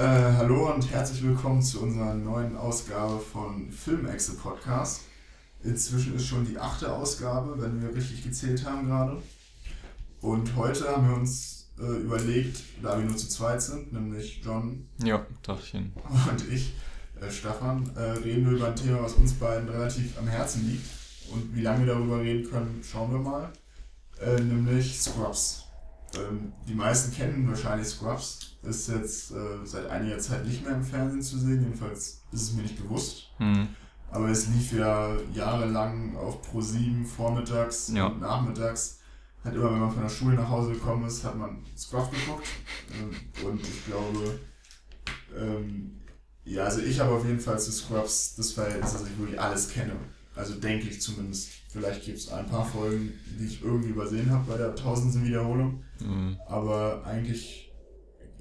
Äh, hallo und herzlich willkommen zu unserer neuen Ausgabe von Filmexe Podcast. Inzwischen ist schon die achte Ausgabe, wenn wir richtig gezählt haben gerade. Und heute haben wir uns äh, überlegt, da wir nur zu zweit sind, nämlich John Ja, Dachchen. und ich, äh, Stefan, äh, reden wir über ein Thema, was uns beiden relativ am Herzen liegt. Und wie lange wir darüber reden können, schauen wir mal. Äh, nämlich Scrubs. Ähm, die meisten kennen wahrscheinlich Scrubs. Ist jetzt äh, seit einiger Zeit nicht mehr im Fernsehen zu sehen, jedenfalls ist es mir nicht bewusst. Hm. Aber es lief ja jahrelang auf Pro7 vormittags Ja. und nachmittags. Hat immer, wenn man von der Schule nach Hause gekommen ist, hat man Scrubs geguckt. Ähm, Und ich glaube, ähm, ja, also ich habe auf jeden Fall zu Scrubs das Verhältnis, dass ich wirklich alles kenne. Also denke ich zumindest. Vielleicht gibt es ein paar Folgen, die ich irgendwie übersehen habe bei der tausendsten Wiederholung. Hm. Aber eigentlich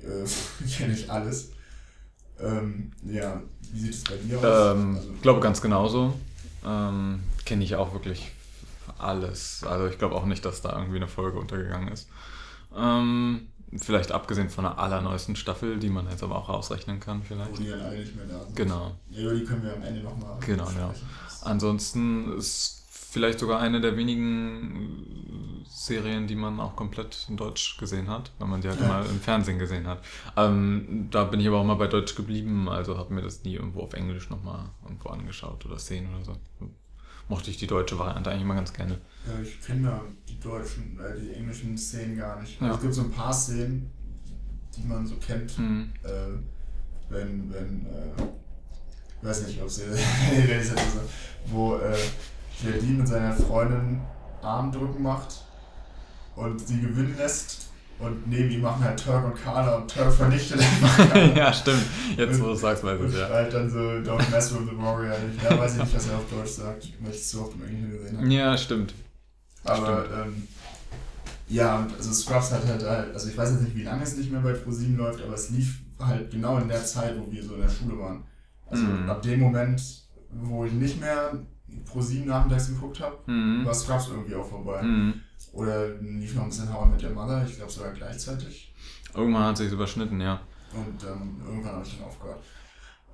äh, kenne ich alles. Ähm, ja, wie sieht es bei dir aus? Ähm, Also- glaube ganz genauso. Ähm, Kenne ich auch wirklich alles. Also ich glaube auch nicht, dass da irgendwie eine Folge untergegangen ist. Ähm, vielleicht abgesehen von der allerneuesten Staffel, die man jetzt aber auch ausrechnen kann Wo vielleicht. die dann alle nicht mehr da sind. Genau. Ja, über die können wir am Ende nochmal Genau, ja. Ansonsten ist vielleicht sogar eine der wenigen Serien, die man auch komplett in Deutsch gesehen hat, weil man die halt Ja. immer im Fernsehen gesehen hat. Ähm, da bin ich aber auch mal bei Deutsch geblieben, also habe mir das nie irgendwo auf Englisch nochmal irgendwo angeschaut oder Szenen oder so. Mochte ich die deutsche Variante eigentlich immer ganz gerne. Ja, ich kenne da die deutschen, äh, die englischen Szenen gar nicht. Ja. Also es gibt so ein paar Szenen, die man so kennt. Hm. Äh, wenn, wenn, äh, ich weiß nicht, ob sie, wenn ich das so, wo äh, Jardine mit seiner Freundin Armdrücken macht und sie gewinnen lässt und neben ihm machen halt Turk und Carla und Turk vernichtet einfach ja, stimmt. Jetzt, wo du es sagst, weiß ich ja. schreit dann so, don't mess with the warrior. Ja, weiß ich nicht, was er auf Deutsch sagt, weil ich es so oft im Englischen gesehen habe. Ja, stimmt. Aber ähm, ja, also Scrubs hat halt, halt, also ich weiß jetzt nicht, wie lange es nicht mehr bei ProSieben läuft, aber es lief halt genau in der Zeit, wo wir so in der Schule waren. Also Mhm. ab dem Moment, wo ich nicht mehr ProSieben nachmittags geguckt habe, Mhm. war Scrubs irgendwie auch vorbei. Mhm. Oder lief noch ein bisschen I Met Your Mother, ich glaube sogar gleichzeitig. Irgendwann hat sich überschnitten, ja. Und ähm, irgendwann habe ich dann aufgehört.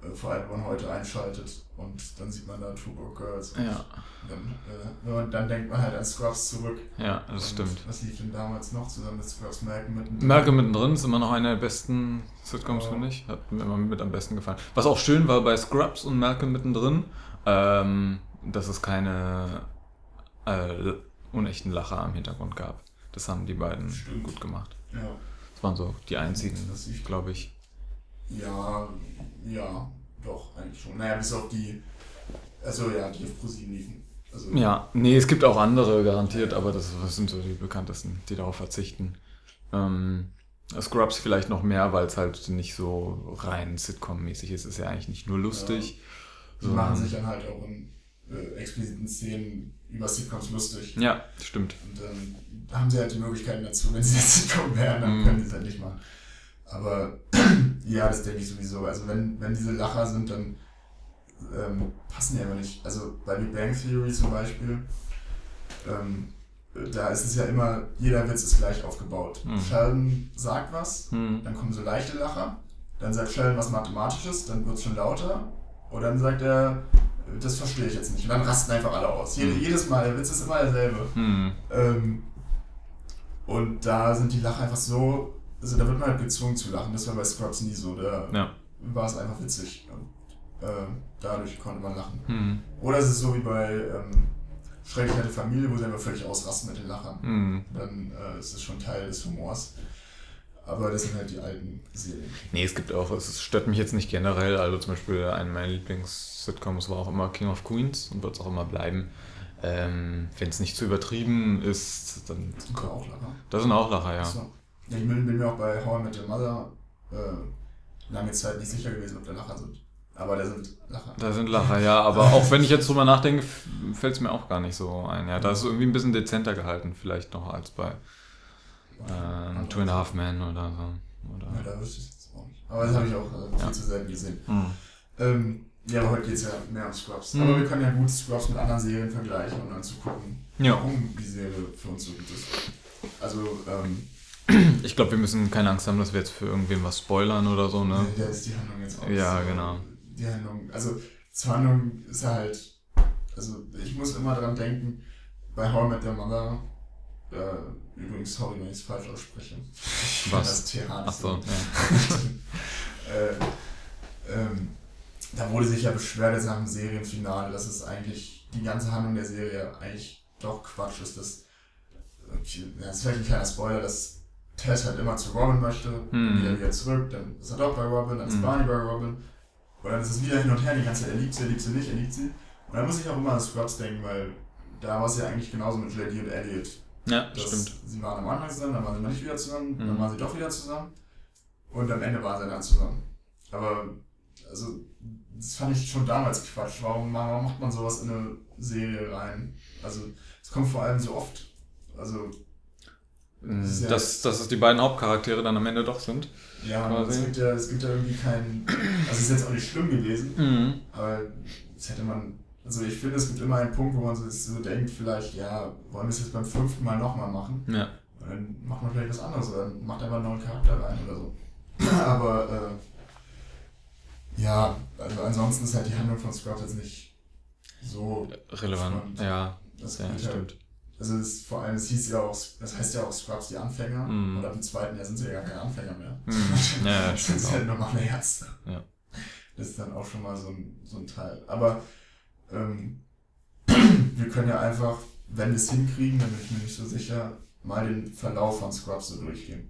Äh, vor allem, wenn man heute einschaltet und dann sieht man da Two Broke Girls. Und Ja, Dann, äh, dann denkt man halt an Scrubs zurück. ja, das Und stimmt. Was lief denn damals noch zusammen mit Scrubs? Malcolm mit Malcolm mittendrin ist immer noch eine der besten Sitcoms, Ja. finde ich. Hat mir immer mit am besten gefallen. Was auch schön war bei Scrubs und Malcolm mittendrin, ähm, dass es keine äh, unechten Lacher am Hintergrund gab. Das haben die beiden Stimmt. gut gemacht. Ja, Das waren so die einzigen, glaube ich. ja, ja, doch, eigentlich schon. Naja, bis auf die, also ja, die auf ProSieben liefen. Also, Ja, nee, es gibt auch andere garantiert, aber das, das sind so die bekanntesten, die darauf verzichten. Ähm, Scrubs vielleicht noch mehr, weil es halt nicht so rein Sitcom-mäßig ist. Es ist ja eigentlich nicht nur lustig. Die machen sich dann halt auch in äh, expliziten Szenen über Sitcoms lustig. Ja, stimmt. Und dann haben sie halt die Möglichkeiten dazu, wenn sie jetzt Sitcom wären, dann Mhm. können sie es halt nicht machen. Aber ja, das denke ich sowieso. Also wenn, wenn diese Lacher sind, dann ähm, passen die einfach nicht. Also bei Big Bang Theory zum Beispiel, ähm, da ist es ja immer, jeder Witz ist gleich aufgebaut. Mhm. Sheldon sagt was, Hm. dann kommen so leichte Lacher, dann sagt Sheldon was Mathematisches, dann wird es schon lauter und dann sagt er, das verstehe ich jetzt nicht. Und dann rasten einfach alle aus. Jede, Mhm. Jedes Mal, der Witz ist immer derselbe. Hm. Ähm, und da sind die Lacher einfach so, also da wird man halt gezwungen zu lachen. Das war bei Scrubs nie so. Da Ja. war es einfach witzig. Und, äh, dadurch konnte man lachen. Hm. Oder es ist so wie bei ähm, Schrecklich nette Familie, wo sie einfach völlig ausrasten mit den Lachern. Hm. Dann äh, ist es schon Teil des Humors. Aber das sind halt die alten Serien. Nee, es gibt auch, es stört mich jetzt nicht generell. Also zum Beispiel eine meiner Lieblings-Sitcoms war auch immer King of Queens und wird es auch immer bleiben. Ähm, Wenn es nicht zu übertrieben ist, dann. Sind da auch Lacher? Da sind auch Lacher, ja. Achso. Ja, ich bin, bin mir auch bei How I Met Your Mother äh, lange Zeit nicht sicher gewesen, ob da Lacher sind. Aber da sind Lacher. Da sind Lacher, ja, aber auch wenn ich jetzt drüber nachdenke, fällt es mir auch gar nicht so ein. Ja, da ist es irgendwie ein bisschen dezenter gehalten, vielleicht noch als bei ähm, Two and a Half Men oder so. Ja, Oder, da wüsste ich jetzt auch nicht. Aber das habe ich auch äh, viel Ja. zu selten gesehen. hm. Ähm, ja, aber heute geht es ja mehr um Scrubs. Mhm. Aber wir können ja gut Scrubs mit anderen Serien vergleichen und dann zu gucken, Ja. warum die Serie für uns so gut ist. Also, ähm, Ich glaube, wir müssen keine Angst haben, dass wir jetzt für irgendwen was spoilern oder so, ne? Ja, ist die Handlung jetzt auch. Ja, so- genau. Die Handlung, also zur Handlung ist halt, also ich muss immer dran denken, bei How I Met Your Mother, äh, übrigens, sorry, wenn ich es falsch ausspreche. Ich Was? Das TH nicht Achso, so. äh, ähm, da wurde sich ja beschwert jetzt nach dem Serienfinale, dass es eigentlich die ganze Handlung der Serie eigentlich doch Quatsch ist. Dass, okay, das ist vielleicht ein kleiner Spoiler, dass Tess halt immer zu Robin möchte, Mhm. wieder wieder zurück, dann ist er doch bei Robin, dann ist Mhm. Barney bei Robin. Und dann ist es wieder hin und her die ganze Zeit, er liebt sie, er liebt sie nicht, er liebt sie. Und dann muss ich auch immer an Scrubs denken, weil da war es ja eigentlich genauso mit JD und Elliot. Ja, Das, stimmt. Sie waren am Anfang zusammen, dann waren sie mal nicht wieder zusammen, dann Mhm. waren sie doch wieder zusammen und am Ende waren sie dann zusammen. Aber, also, das fand ich schon damals Quatsch. Warum, warum macht man sowas in eine Serie rein? Also, es kommt vor allem so oft. Also, Das ja- Dass, dass es die beiden Hauptcharaktere dann am Ende doch sind. ja, es gibt ja, es gibt ja irgendwie keinen. Also, es ist jetzt auch nicht schlimm gewesen, Mhm. aber das hätte man. Also, ich finde, es gibt immer einen Punkt, wo man so, so denkt, vielleicht, ja, wollen wir es jetzt beim fünften Mal nochmal machen? Ja. Und dann macht man vielleicht was anderes oder macht einfach einen neuen Charakter rein oder so. Aber äh, ja, also ansonsten ist halt die Handlung von Scrubs jetzt nicht so. Relevant. Spannend. Ja, Das ja stimmt. Halt, also es ist vor allem, es hieß ja auch, das heißt ja auch Scrubs die Anfänger. Mhm. Und ab dem zweiten Jahr sind sie ja gar keine Anfänger mehr. Mhm. Ja, das sind halt normale Ärzte. Ja. Das ist dann auch schon mal so ein, so ein Teil. Aber ähm, wir können ja einfach, wenn wir es hinkriegen, dann bin ich mir nicht so sicher, mal den Verlauf von Scrubs so durchgehen.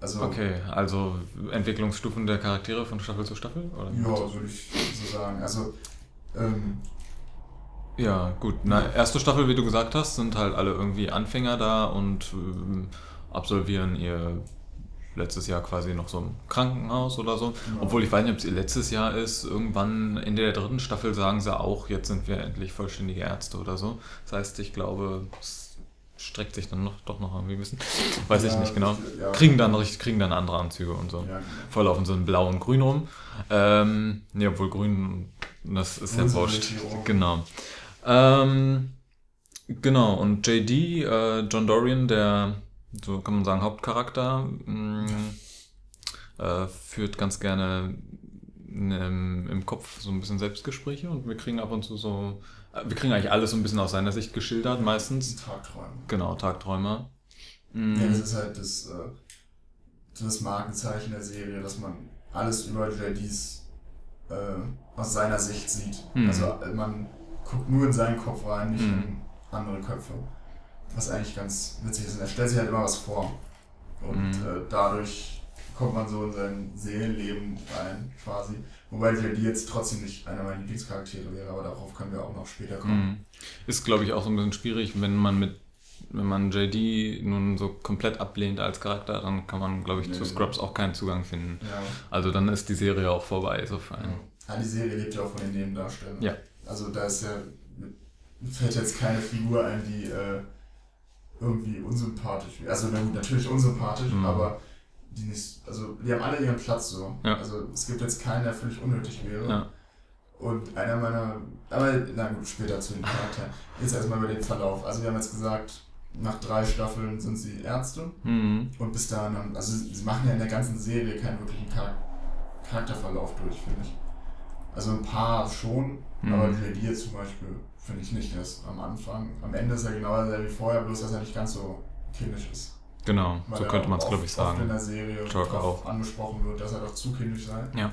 Also, Okay, also Entwicklungsstufen der Charaktere von Staffel zu Staffel? Oder? ja, würde ich so sagen. Also, ähm, Ja, gut. Na, erste Staffel, wie du gesagt hast, sind halt alle irgendwie Anfänger da und ähm, absolvieren ihr letztes Jahr quasi noch so im Krankenhaus oder so. Obwohl ich weiß nicht, ob es ihr letztes Jahr ist. Irgendwann Ende der dritten Staffel sagen sie auch, jetzt sind wir endlich vollständige Ärzte oder so. Das heißt, ich glaube, es streckt sich dann noch, doch noch irgendwie ein bisschen. Weiß ich ja, nicht genau. Ja, Kriegen dann, kriegen dann andere Anzüge und so. Ja, genau. Voll laufen so in blau und grün rum. Ähm, nee, obwohl grün, das ist ja wurscht. Genau. Ähm, genau, und JD, äh, John Dorian, der, so kann man sagen, Hauptcharakter, mh, äh, führt ganz gerne im, im Kopf so ein bisschen Selbstgespräche und wir kriegen ab und zu so, äh, wir kriegen eigentlich alles so ein bisschen aus seiner Sicht geschildert, meistens. Tagträume. Genau, Tagträumer. Mhm. Ja, das ist halt das, äh, das Markenzeichen der Serie, dass man alles über JDs äh, aus seiner Sicht sieht. Mhm. Also äh, man guckt nur in seinen Kopf rein, nicht Mhm. in andere Köpfe. Was eigentlich ganz witzig ist. Und er stellt sich halt immer was vor. Und Mhm. äh, dadurch kommt man so in sein Seelenleben rein, quasi. Wobei JD jetzt trotzdem nicht einer meiner Lieblingscharaktere wäre, aber darauf können wir auch noch später kommen. Mhm. Ist, glaube ich, auch so ein bisschen schwierig, wenn man mit wenn man JD nun so komplett ablehnt als Charakter, dann kann man, glaube ich, zu Nee. Scrubs auch keinen Zugang finden. Ja. Also dann ist die Serie auch vorbei, so für einen. Ja, die Serie lebt ja auch von den Nebendarstellern. Ja. Also da ist ja, fällt jetzt keine Figur ein, die äh, irgendwie unsympathisch. Also na gut, natürlich unsympathisch, Mhm. aber die nicht, also die haben alle ihren Platz so. Ja. Also es gibt jetzt keinen, der völlig unnötig wäre. Ja. Und einer meiner, aber na gut, später zu den Charakteren. Jetzt erstmal über den Verlauf. Also wir haben jetzt gesagt, nach drei Staffeln sind sie Ärzte. Mhm. Und bis dahin, haben- also sie machen ja in der ganzen Serie keinen wirklichen Char Charakterverlauf durch, finde ich. Also ein paar schon, Mhm. aber jetzt zum Beispiel finde ich nicht. Ist am Anfang, am Ende ist er genau wie vorher, bloß dass er nicht ganz so kindisch ist. Genau, Weil so er könnte man es, glaube ich, Oft in sagen. der Serie auch. angesprochen wird, dass er doch zu kindisch sei. Ja.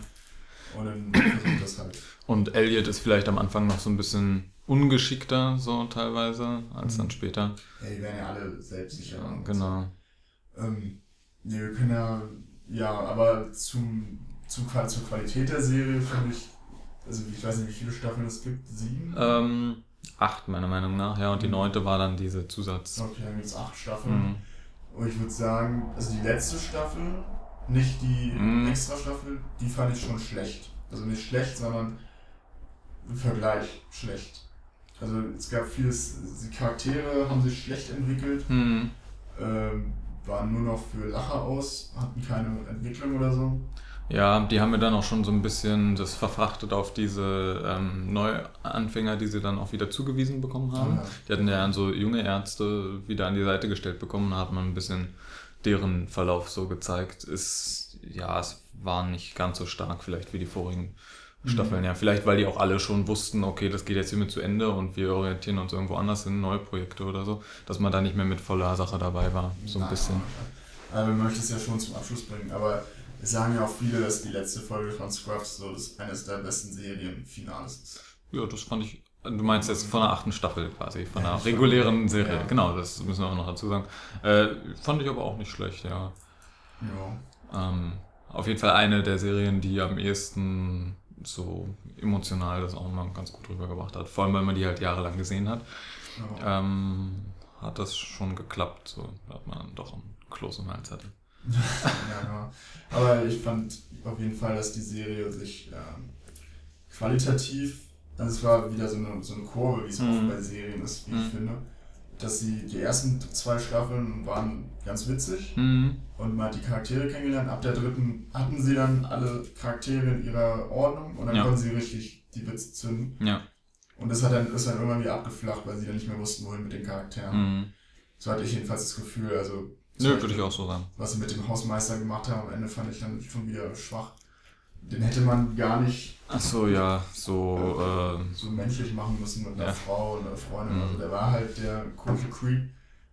Und dann versucht das halt. Und Elliot ist vielleicht am Anfang noch so ein bisschen ungeschickter, so teilweise, als dann Mhm. später. Ja, die werden ja alle selbstsicher. und Genau. So. Ähm, nee, wir können ja, ja, aber zum, zum, zur Qualität der Serie finde ich, also ich weiß nicht, wie viele Staffeln es gibt, sieben? Ähm, acht, meiner Meinung nach, ja. Und die Mhm. neunte war dann diese Zusatz. Okay, dann gibt es acht Staffeln. Mhm. Und ich würde sagen, also die letzte Staffel, nicht die Mhm. extra Staffel, die fand ich schon schlecht. Also nicht schlecht, sondern im Vergleich schlecht. Also es gab vieles, die Charaktere haben sich schlecht entwickelt, Mhm. ähm, waren nur noch für Lacher aus, hatten keine Entwicklung oder so. Ja, die haben mir dann auch schon so ein bisschen das verfrachtet auf diese ähm, Neuanfänger, die sie dann auch wieder zugewiesen bekommen haben. Ja. Die hatten ja dann so junge Ärzte wieder an die Seite gestellt bekommen, da hat man ein bisschen deren Verlauf so gezeigt. Ist, ja, es war nicht ganz so stark vielleicht wie die vorigen Staffeln. Ja, vielleicht weil die auch alle schon wussten, okay, das geht jetzt hiermit zu Ende und wir orientieren uns irgendwo anders in neue Projekte oder so, dass man da nicht mehr mit voller Sache dabei war, so ein Nein, bisschen. Aber wir möchten es ja schon zum Abschluss bringen. Aber es sagen ja auch viele, dass die letzte Folge von Scrubs so eines der besten Serienfinales ist. Ja, das fand ich. Du meinst jetzt von der achten Staffel quasi, von Ja, der ich regulären fand- Serie. ja. Genau, das müssen wir auch noch dazu sagen. Äh, fand ich aber auch nicht schlecht, ja. Ja. Ähm, auf jeden Fall eine der Serien, die am ehesten so emotional das auch mal ganz gut rübergebracht hat. Vor allem, weil man die halt jahrelang gesehen hat. ja. Ähm, hat das schon geklappt, so dass man dann doch einen Kloß im Hals hatte. Ja, genau. Aber ich fand auf jeden Fall, dass die Serie sich ähm, qualitativ, also es war wieder so eine, so eine Kurve, wie es Mhm. oft bei Serien ist, wie ich Mhm. finde. Dass sie, die ersten zwei Staffeln waren ganz witzig Mhm. und man hat die Charaktere kennengelernt. Ab der dritten hatten sie dann alle Charaktere in ihrer Ordnung und dann Ja. konnten sie richtig die Witze zünden. Ja. Und das hat dann, ist dann irgendwann wieder abgeflacht, weil sie dann nicht mehr wussten, wohin mit den Charakteren. Mhm. So hatte ich jedenfalls das Gefühl. Also, Nö, würde ich auch so sagen. Was sie mit dem Hausmeister gemacht haben, am Ende fand ich dann schon wieder schwach. Den hätte man gar nicht Ach so, ja, so, äh, so menschlich machen müssen mit einer Ja. Frau und einer Freundin. Mhm. Also der war halt der komische Creep.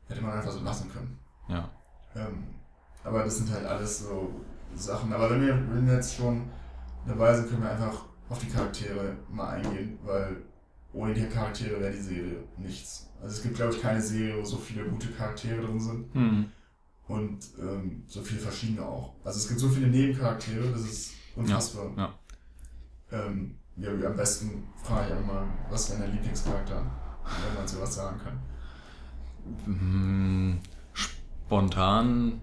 Hätte man einfach so lassen können. ja. Ähm, aber das sind halt alles so Sachen. Aber wenn wir, wenn wir jetzt schon dabei sind, können wir einfach auf die Charaktere mal eingehen, weil ohne die Charaktere wäre die Serie nichts. Also es gibt, glaube ich, keine Serie, wo so viele gute Charaktere drin sind Mhm. Und ähm, so viele verschiedene auch. Also es gibt so viele Nebencharaktere, das ist unfassbar. Ja, Ähm, ja, am besten frage ich auch mal, was ist dein Lieblingscharakter, wenn man sowas sagen kann. Mm, Spontan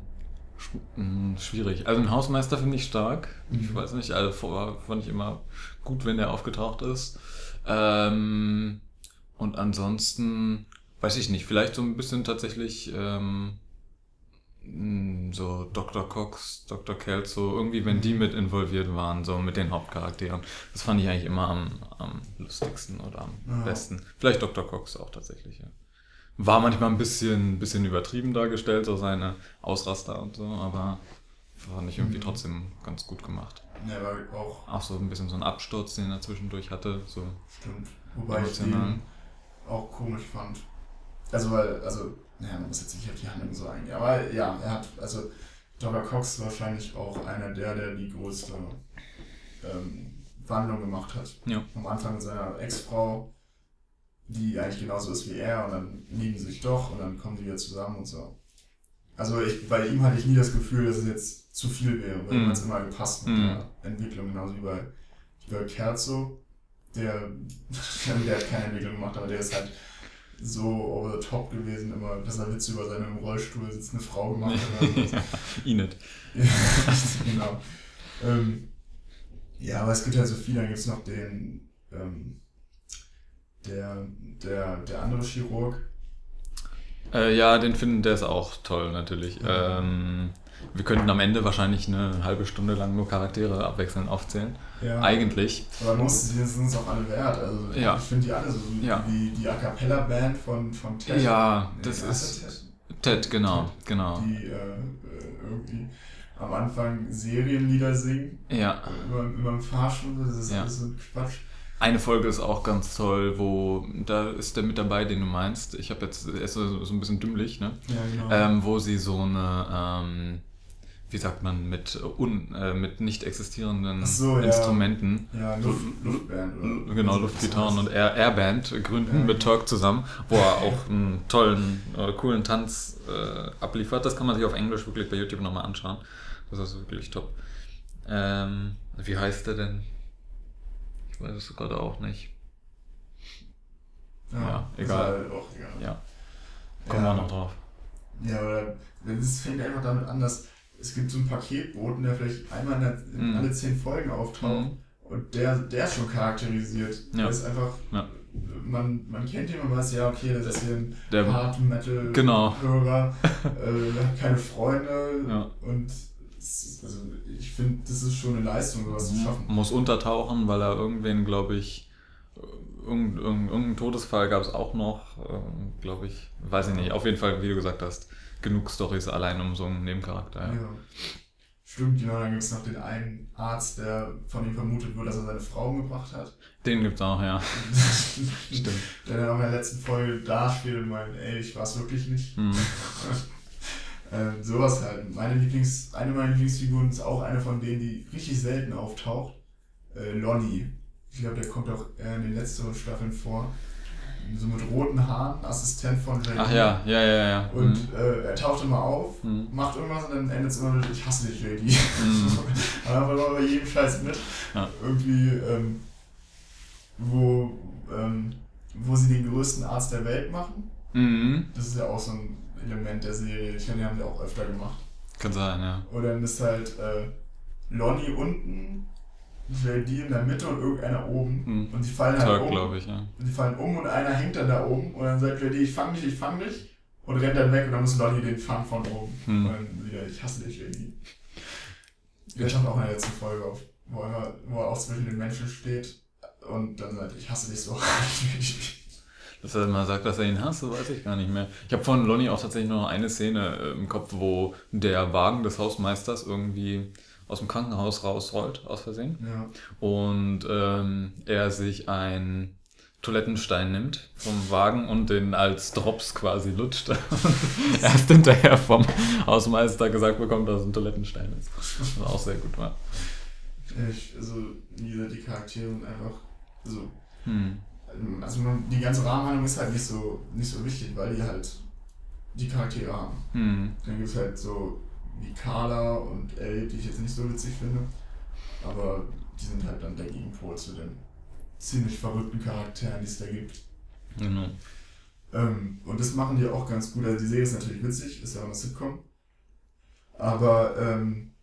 sch- mm, schwierig. Also ein Hausmeister finde ich stark. Ich Mhm. weiß nicht, also vorher fand ich immer gut, wenn der aufgetaucht ist. Ähm, und ansonsten weiß ich nicht, vielleicht so ein bisschen tatsächlich ähm, so Dr. Cox, Dr. Kelso, irgendwie wenn die mit involviert waren, so mit den Hauptcharakteren. Das fand ich eigentlich immer am, am lustigsten oder am Ja. besten. Vielleicht Dr. Cox auch tatsächlich, ja. War manchmal ein bisschen, bisschen übertrieben dargestellt, so seine Ausraster und so, aber fand ich irgendwie Mhm. trotzdem ganz gut gemacht. Ja, aber auch Auch so ein bisschen so ein Absturz, den er zwischendurch hatte. So. Stimmt. Wobei ich Emotional. den auch komisch fand. Also, weil, also, naja, man muss jetzt nicht auf die Handlung so eingehen. Aber ja, er hat, also, Dr. Cox wahrscheinlich auch einer der, der die größte ähm, Wandlung gemacht hat. Ja. Am Anfang mit seiner Ex-Frau, die eigentlich genauso ist wie er, und dann lieben sie sich doch und dann kommen die wieder zusammen und so. Also, ich, bei ihm hatte ich nie das Gefühl, dass es jetzt zu viel wäre, weil Mhm. es immer gepasst mit Mhm. der Entwicklung, genauso wie bei, wie bei Kerzo der, der hat keine Entwicklung gemacht, aber der ist halt so over the top gewesen, immer, dass er Witze über seine im Rollstuhl sitzende Frau gemacht hat. Inet. ja, genau. Ähm, ja, aber es gibt halt so viele, dann gibt es noch den, ähm, der, der, der andere Chirurg. Äh, ja, den finden der ist auch toll natürlich. Ähm, wir könnten am Ende wahrscheinlich eine halbe Stunde lang nur Charaktere abwechselnd aufzählen. Ja. Eigentlich. Aber man muss, die sind es auch alle wert. Also Ja. ich finde die alle so wie Ja. die, die A Cappella Band von, von Ted. Ja, das wie ist- Ted? Ted, genau, genau. Die äh, äh, irgendwie am Anfang Serienlieder singen. Ja. Immer, immer im Fahrstuhl, das ist Ja. so ein Quatsch. Eine Folge ist auch ganz toll, wo da ist der mit dabei, den du meinst. Ich habe jetzt er ist so, so ein bisschen dümmlich, ne? Ja, genau. Ähm, wo sie so eine, ähm, wie sagt man, mit, un, äh, mit nicht existierenden so, ja. Instrumenten, ja, Luft, Luftband. Oder? genau, Luftgitarren und Air Airband gründen Ja, mit. Turk zusammen, wo er auch einen tollen, äh, coolen Tanz äh, abliefert. Das kann man sich auf Englisch wirklich bei YouTube nochmal anschauen. Das ist wirklich top. Ähm, wie heißt der denn? Ich weiß es gerade auch nicht. ja, ist egal. Halt auch egal. Ja, kommen ja, wir noch drauf. Ja, oder es fängt einfach damit an, dass es gibt so einen Paketboten, der vielleicht einmal in, der, in Mhm. alle zehn Folgen auftaucht Mhm. und der, der ist schon charakterisiert. Ja. Der ist einfach, Ja. man, man kennt ihn, man weiß ja, okay, das ist hier ein Der, Hard Metal Genau. Hörer, äh, hat keine Freunde Ja. und also ich finde, das ist schon eine Leistung, sowas zu schaffen. muss untertauchen, weil er irgendwen, glaube ich, irgendein, irgendein Todesfall gab es auch noch, ähm, glaube ich, weiß ich nicht. Auf jeden Fall, wie du gesagt hast, genug Stories allein um so einen Nebencharakter. Ja. Ja. Stimmt, genau, dann gibt es noch den einen Arzt, der von ihm vermutet wird, dass er seine Frau umgebracht hat. Den gibt's auch, ja. Stimmt. Der dann auch in der letzten Folge dasteht und meint, ey, ich war's wirklich nicht. Mhm. ähm, sowas halt. Meine Lieblings, eine meiner Lieblingsfiguren ist auch eine von denen, die richtig selten auftaucht. Äh, Lonnie. Ich glaube, der kommt auch in den letzteren Staffeln vor. So mit roten Haaren, Assistent von JD. Ach ja, ja, ja, ja. Und Mhm. äh, er taucht immer auf, Mhm. macht irgendwas und dann endet es immer mit, ich hasse dich, JD. Mhm. Aber einfach immer bei jedem Scheiß mit. Ja. Irgendwie, ähm, wo, ähm, wo sie den größten Arzt der Welt machen. Mhm. Das ist ja auch so ein Element der Serie. Ich glaube, die haben die auch öfter gemacht. Kann sein, ja. Und dann ist halt äh, Lonnie unten, JD in der Mitte und irgendeiner oben. Mhm. Und die fallen halt Tag, um. ich, ja. Und die fallen um und einer hängt dann da oben und dann sagt JD, ich fang dich, ich fang dich. Und rennt dann weg und dann muss Lonnie den fangen von oben. Mhm. Und dann wieder, ich hasse dich, JD. Der taucht auch in der letzten Folge auf, wo er, wo er auch zwischen den Menschen steht und dann sagt, ich hasse dich so. Dass er mal sagt, dass er ihn hasst, so weiß ich gar nicht mehr. Ich habe von Lonnie auch tatsächlich nur noch eine Szene äh, im Kopf, wo der Wagen des Hausmeisters irgendwie aus dem Krankenhaus rausrollt, aus Versehen. ja. Und ähm, er sich einen Toilettenstein nimmt vom Wagen und den als Drops quasi lutscht. Erst hinterher vom Hausmeister gesagt bekommt, dass es ein Toilettenstein ist. Was auch sehr gut war. Ich, also, gesagt, die Charaktere sind einfach so Hm. also die ganze Rahmenhandlung ist halt nicht so, nicht so wichtig, weil die halt die Charaktere haben. Hm. Dann gibt es halt so wie Carla und Elle, die ich jetzt nicht so witzig finde, aber die sind halt dann der Gegenpol zu den ziemlich verrückten Charakteren, die es da gibt. Genau. Ähm, und das machen die auch ganz gut. Also die Serie ist natürlich witzig, ist ja auch eine Sitcom. Aber ähm,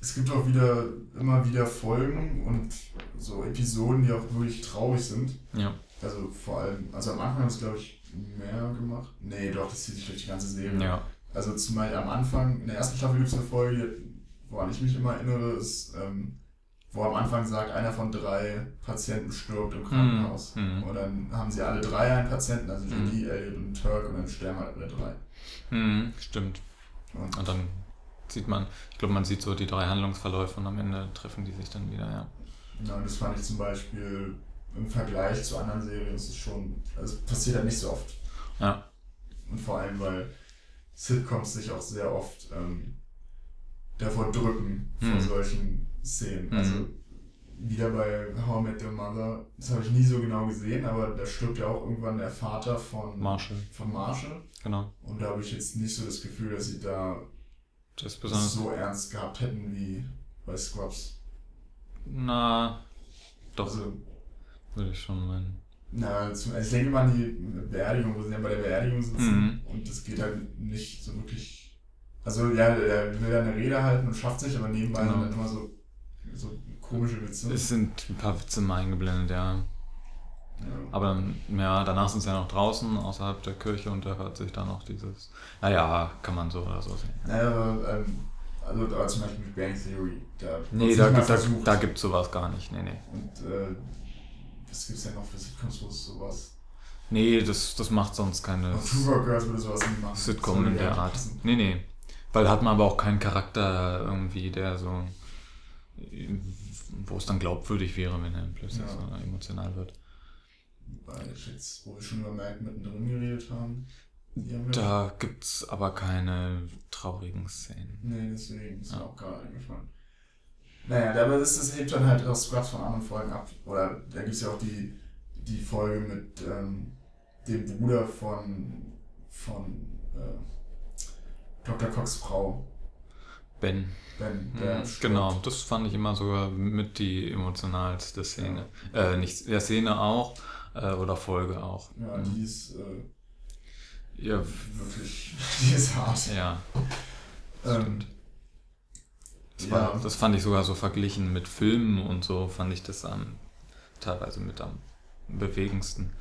es gibt auch wieder immer wieder Folgen und so Episoden, die auch wirklich traurig sind. Ja. Also vor allem, also am Anfang haben es glaube ich mehr gemacht. Nee, doch, das zieht sich durch die ganze Serie. Ja. Also zum Beispiel am Anfang, in der ersten Staffel gibt es eine Folge, woran ich mich immer erinnere, ist, ähm, wo am Anfang sagt, einer von drei Patienten stirbt im Krankenhaus. Mhm. Und dann haben sie alle drei einen Patienten, also Mhm. JD, Elliot und Turk, und dann sterben halt alle drei. Hm. Stimmt. Und Und dann sieht man, ich glaube, man sieht so die drei Handlungsverläufe und am Ende treffen die sich dann wieder, ja. ja, und das fand ich zum Beispiel im Vergleich zu anderen Serien, ist es schon, also es passiert halt nicht so oft. Ja. Und vor allem, weil Sitcoms sich auch sehr oft ähm, davor drücken, vor Mhm. solchen Szenen. Mhm. Also wieder bei How I Met Your Mother, das habe ich nie so genau gesehen, aber da stirbt ja auch irgendwann der Vater von Marshall, von Marshall. genau. Und da habe ich jetzt nicht so das Gefühl, dass sie da Das so ernst gehabt hätten wie bei Scrubs. Na, doch, Also, würde ich schon meinen. Na, zum, also ich denke mal an die Beerdigung, wo sie dann bei der Beerdigung sitzen Mhm. und das geht halt nicht so wirklich. Also ja, er will dann eine Rede halten und schafft sich, aber nebenbei Genau. sind dann immer so, so komische Witze. Es sind ein paar Witze mal eingeblendet, ja. ja. Aber ja, danach sind sie ja noch draußen, außerhalb der Kirche und da hört sich dann noch dieses. Naja, kann man so oder so sehen. Naja, aber, ähm, also aber zum Beispiel mit Bang Theory, da Nee, da, da, da gibt es sowas gar nicht. Nee, nee. Und äh, was gibt's denn noch für Sitcoms, wo es sowas. Nee, das, das macht sonst keine Und True Girls würde sowas nie machen. Sitcom in der gar Art. passen. Nee, nee. Weil hat man aber auch keinen Charakter irgendwie, der so. wo es dann glaubwürdig wäre, wenn er plötzlich Ja. so emotional wird. Weil ich jetzt, wo wir schon über Mac mittendrin geredet haben. Da gibt es aber keine traurigen Szenen. Nee, deswegen ist mir Ja. auch gerade eingefallen. Naja, aber das, das hebt dann halt auch Scrubs von anderen Folgen ab. Oder da gibt es ja auch die, die Folge mit ähm, dem Bruder von, von äh, Dr. Cox Frau, Ben. Ben, der Mhm, genau, das fand ich immer sogar mit die emotionalste Szene. Äh, nicht der Szene auch, äh, oder Folge auch. Ja, Mhm. die ist äh, Ja, wirklich, die ist hart. ja. Ähm, Stimmt. Das, ja. das fand ich sogar so verglichen mit Filmen und so, fand ich das am, teilweise mit am bewegendsten.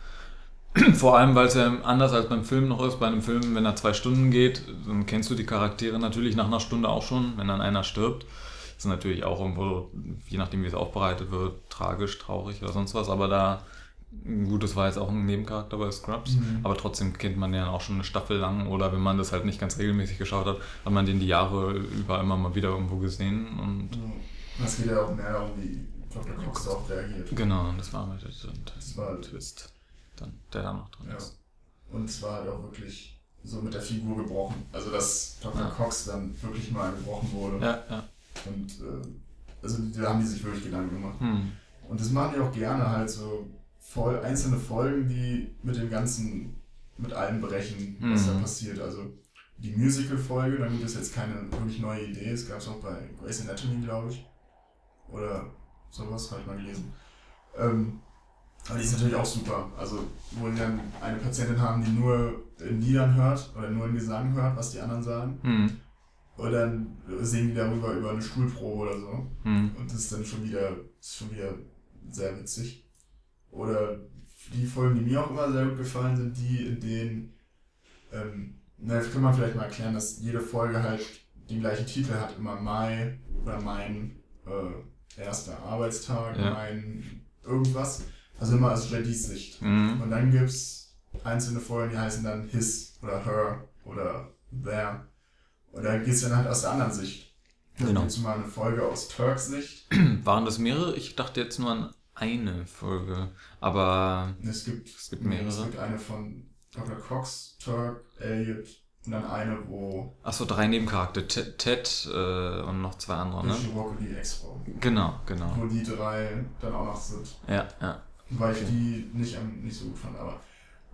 Vor allem, weil es ja anders als beim Film noch ist. Bei einem Film, wenn er zwei Stunden geht, dann kennst du die Charaktere natürlich nach einer Stunde auch schon. Wenn dann einer stirbt, ist natürlich auch irgendwo, je nachdem wie es aufbereitet wird, tragisch, traurig oder sonst was. Aber da Gut, das war jetzt auch ein Nebencharakter bei Scrubs, Mhm. aber trotzdem kennt man den ja auch schon eine Staffel lang oder wenn man das halt nicht ganz regelmäßig geschaut hat, hat man den die Jahre über immer mal wieder irgendwo gesehen und Es geht ja auch mehr darum, wie Dr. Cox darauf reagiert. genau, und das Das war ein halt, Twist, dann, der da noch drin ja. ist. Und es war halt auch wirklich so mit der Figur gebrochen. Also, dass Dr. Ja. Cox dann wirklich mal gebrochen wurde. Ja, ja. Und äh, also da haben die sich wirklich Gedanken gemacht. Hm. Und das machen die auch gerne halt so voll einzelne Folgen, die mit dem Ganzen, mit allem brechen, was Mhm. da passiert. Also die Musical-Folge, dann gibt es jetzt keine wirklich neue Idee. Es gab es auch bei Grey's Anatomy, glaube ich. Oder sowas, habe ich mal gelesen. Ähm, aber die ist natürlich auch super. Also, wo die dann eine Patientin haben, die nur in Liedern hört oder nur in Gesang hört, was die anderen sagen. Hm. Und dann singen die darüber über eine Stuhlprobe oder so. Hm. Und das ist dann schon wieder, ist schon wieder sehr witzig. Oder die Folgen, die mir auch immer sehr gut gefallen, sind die, in denen, ähm, na, das kann man vielleicht mal erklären, dass jede Folge halt den gleichen Titel hat, immer Mai oder mein äh, erster Arbeitstag, Ja. mein irgendwas. Also immer aus JDs Sicht. Hm. Und dann gibt's einzelne Folgen, die heißen dann his oder her oder there. Und da geht's dann halt aus der anderen Sicht. Dann Genau. gibt's mal eine Folge aus Turks Sicht. Waren das mehrere? Ich dachte jetzt nur an eine Folge, aber Es gibt, Es gibt nee, Es mehrere. gibt eine von Dr. Cox, Turk, Elliot und dann eine, wo achso, drei Nebencharakter, Ted, Ted äh, und noch zwei andere, ne? Chirurg und die Ex-Frau. Genau, genau. Wo die drei dann auch noch sind. Ja, ja. Weil ich Okay. die nicht, nicht so gut fand, aber.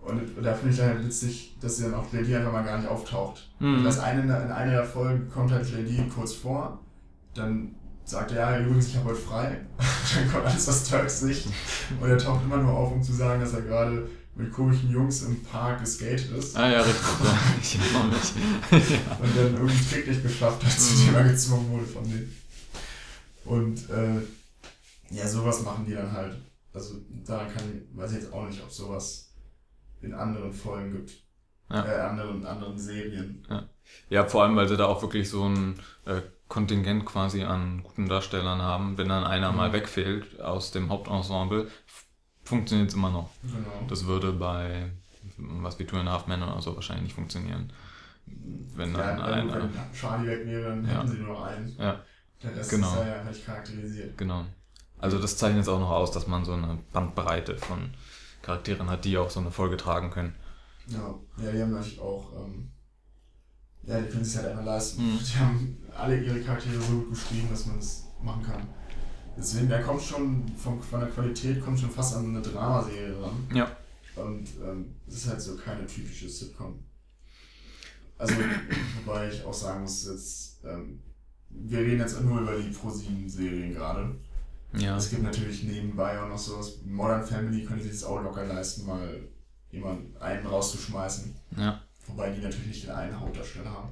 Und da finde ich halt witzig, dass sie dann auch JD einfach mal gar nicht auftaucht. Mhm. Das eine, in einer der Folgen kommt halt JD kurz vor, dann sagt er, ja, übrigens, ich habe heute frei. dann kommt alles aus Turks Sicht. Und er taucht immer nur auf, um zu sagen, dass er gerade mit komischen Jungs im Park geskatet ist Ah ja, richtig. Ja, ich erinnere mich. ja. und dann irgendwie Trick nicht geschafft hat, zu dem er gezwungen wurde von denen. Und äh, ja, sowas machen die dann halt. Also da kann weiß ich jetzt auch nicht, ob sowas in anderen Folgen gibt. Ja. Äh, anderen, anderen Serien. ja, vor allem, weil sie da auch wirklich so ein äh, Kontingent quasi an guten Darstellern haben. Wenn dann einer Mhm. mal wegfällt aus dem Hauptensemble, funktioniert es immer noch. Genau. Das würde bei was wie Two and a Half Men oder so wahrscheinlich nicht funktionieren. Wenn dann ja, einer. wenn Charlie weg wäre, dann Ja. hätten sie nur einen. Ja, Der Rest Genau. ist ja nicht charakterisiert. genau. Also das zeichnet es auch noch aus, dass man so eine Bandbreite von Charakteren hat, die auch so eine Folge tragen können. Ja, ja die haben natürlich auch, ähm, ja, die können sich halt einfach leisten. Mhm. Die haben alle ihre Charaktere so gut geschrieben, dass man das machen kann. Deswegen, der kommt schon, von, von der Qualität kommt schon fast an eine Dramaserie ran. Ja. Und ähm, es ist halt so keine typische Sitcom. Also, wobei ich auch sagen muss, jetzt, ähm, wir reden jetzt nur über die ProSieben-Serien gerade. Ja. Es gibt natürlich nebenbei auch noch sowas, Modern Family könnte sich das auch locker leisten, mal jemanden einen rauszuschmeißen. Ja. Wobei die natürlich nicht den einen Hauptdarsteller haben.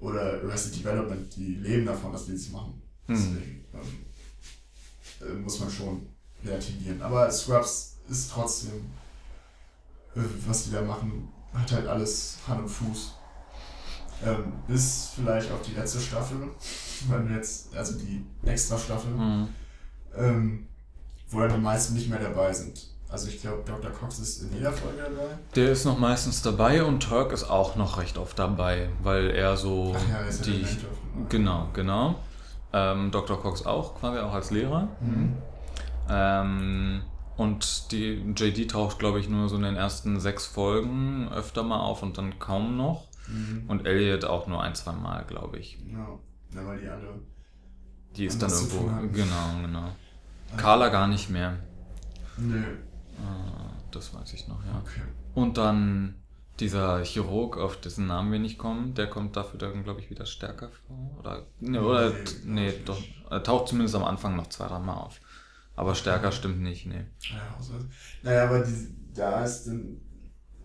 Oder Arrested Development, die leben davon, dass die das machen. Hm. Deswegen ähm, äh, muss man schon relativieren. Aber Scrubs ist trotzdem, äh, was die da machen, hat halt alles Hand und Fuß. Ähm, bis vielleicht auf die letzte Staffel, wenn wir jetzt, also die extra Staffel, Mhm. ähm, wo dann die meisten nicht mehr dabei sind. Also ich glaube, Dr. Cox ist in jeder Folge dabei. Der ist noch meistens dabei und Turk ist auch noch recht oft dabei, weil er so Ach ja, er ist ja die. Genau, genau. Ähm, Dr. Cox auch, quasi auch als Lehrer. Mhm. Ähm, und die JD taucht, glaube ich, nur so in den ersten sechs Folgen öfter mal auf und dann kaum noch. Mhm. Und Elliot auch nur ein, zwei Mal, glaube ich. Ja, ja, weil die alle. Die ist dann irgendwo. Genau, genau. Carla gar nicht mehr. Nö. Das weiß ich noch, ja. Okay. Und dann dieser Chirurg, auf dessen Namen wir nicht kommen, der kommt dafür dann, glaube ich, wieder stärker vor. Oder, ne, oder Nee, nee, doch. Er taucht zumindest am Anfang noch zwei, drei Mal auf. Aber stärker stimmt nicht, nee. Ja, also, naja, aber die, da ist dann.